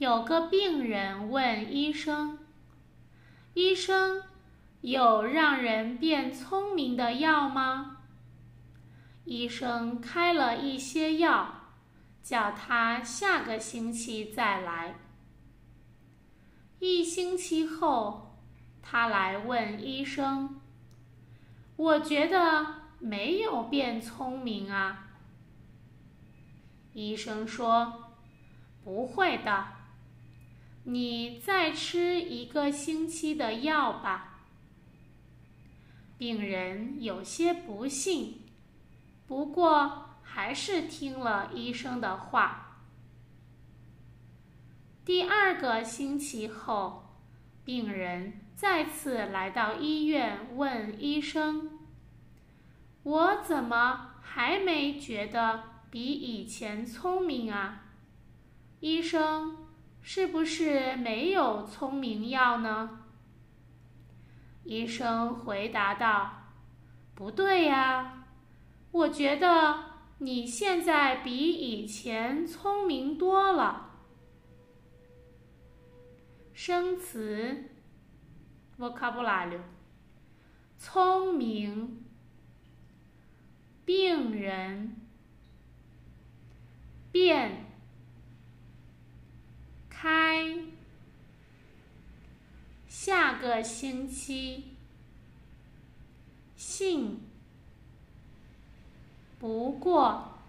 有个病人问医生：“医生，有让人变聪明的药吗？”医生开了一些药，叫他下个星期再来。一星期后，他来问医生：“我觉得没有变聪明啊。”医生说：“不会的，你再吃一个星期的药吧。”病人有些不信，不过还是听了医生的话。第二个星期后，病人再次来到医院，问医生：“我怎么还没觉得？”比以前聪明啊，医生，是不是没有聪明药呢？医生回答道：“不对呀，我觉得你现在比以前聪明多了。”生词，vocabulary，聪明，病人。变，开，下个星期，信，不过。